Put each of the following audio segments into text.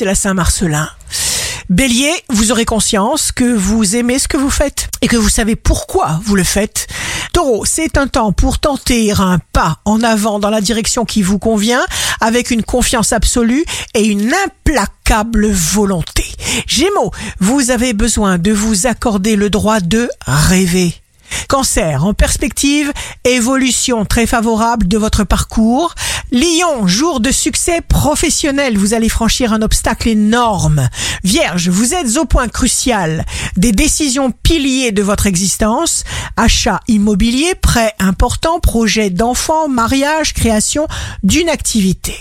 c'est la Saint-Marcelin. Bélier, vous aurez conscience que vous aimez ce que vous faites et que vous savez pourquoi vous le faites. Taureau, c'est un temps pour tenter un pas en avant dans la direction qui vous convient avec une confiance absolue et une implacable volonté. Gémeaux, vous avez besoin de vous accorder le droit de rêver. Cancer, en perspective, évolution très favorable de votre parcours. Lion, jour de succès professionnel, vous allez franchir un obstacle énorme. Vierge, vous êtes au point crucial des décisions piliers de votre existence. Achat immobilier, prêt important, projet d'enfant, mariage, création d'une activité.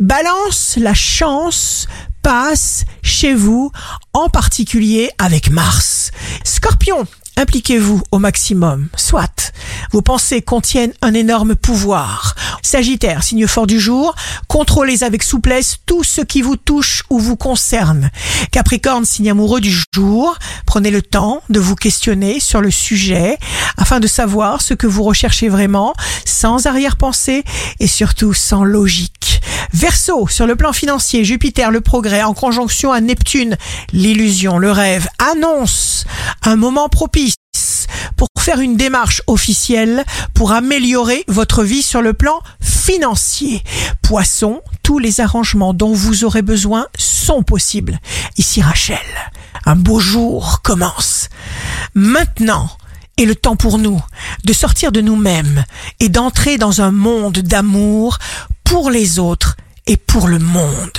Balance, la chance passe chez vous, en particulier avec Mars. Scorpion, Impliquez-vous au maximum, soit. Vos pensées contiennent un énorme pouvoir. Sagittaire, signe fort du jour, contrôlez avec souplesse tout ce qui vous touche ou vous concerne. Capricorne, signe amoureux du jour, prenez le temps de vous questionner sur le sujet afin de savoir ce que vous recherchez vraiment, sans arrière-pensée et surtout sans logique. Verseau, sur le plan financier, Jupiter, le progrès en conjonction à Neptune, l'illusion, le rêve, annonce un moment propice pour faire une démarche officielle pour améliorer votre vie sur le plan financier. Poisson, tous les arrangements dont vous aurez besoin sont possibles. Ici Rachel, un beau jour commence. Maintenant est le temps pour nous de sortir de nous-mêmes et d'entrer dans un monde d'amour pour les autres et pour le monde.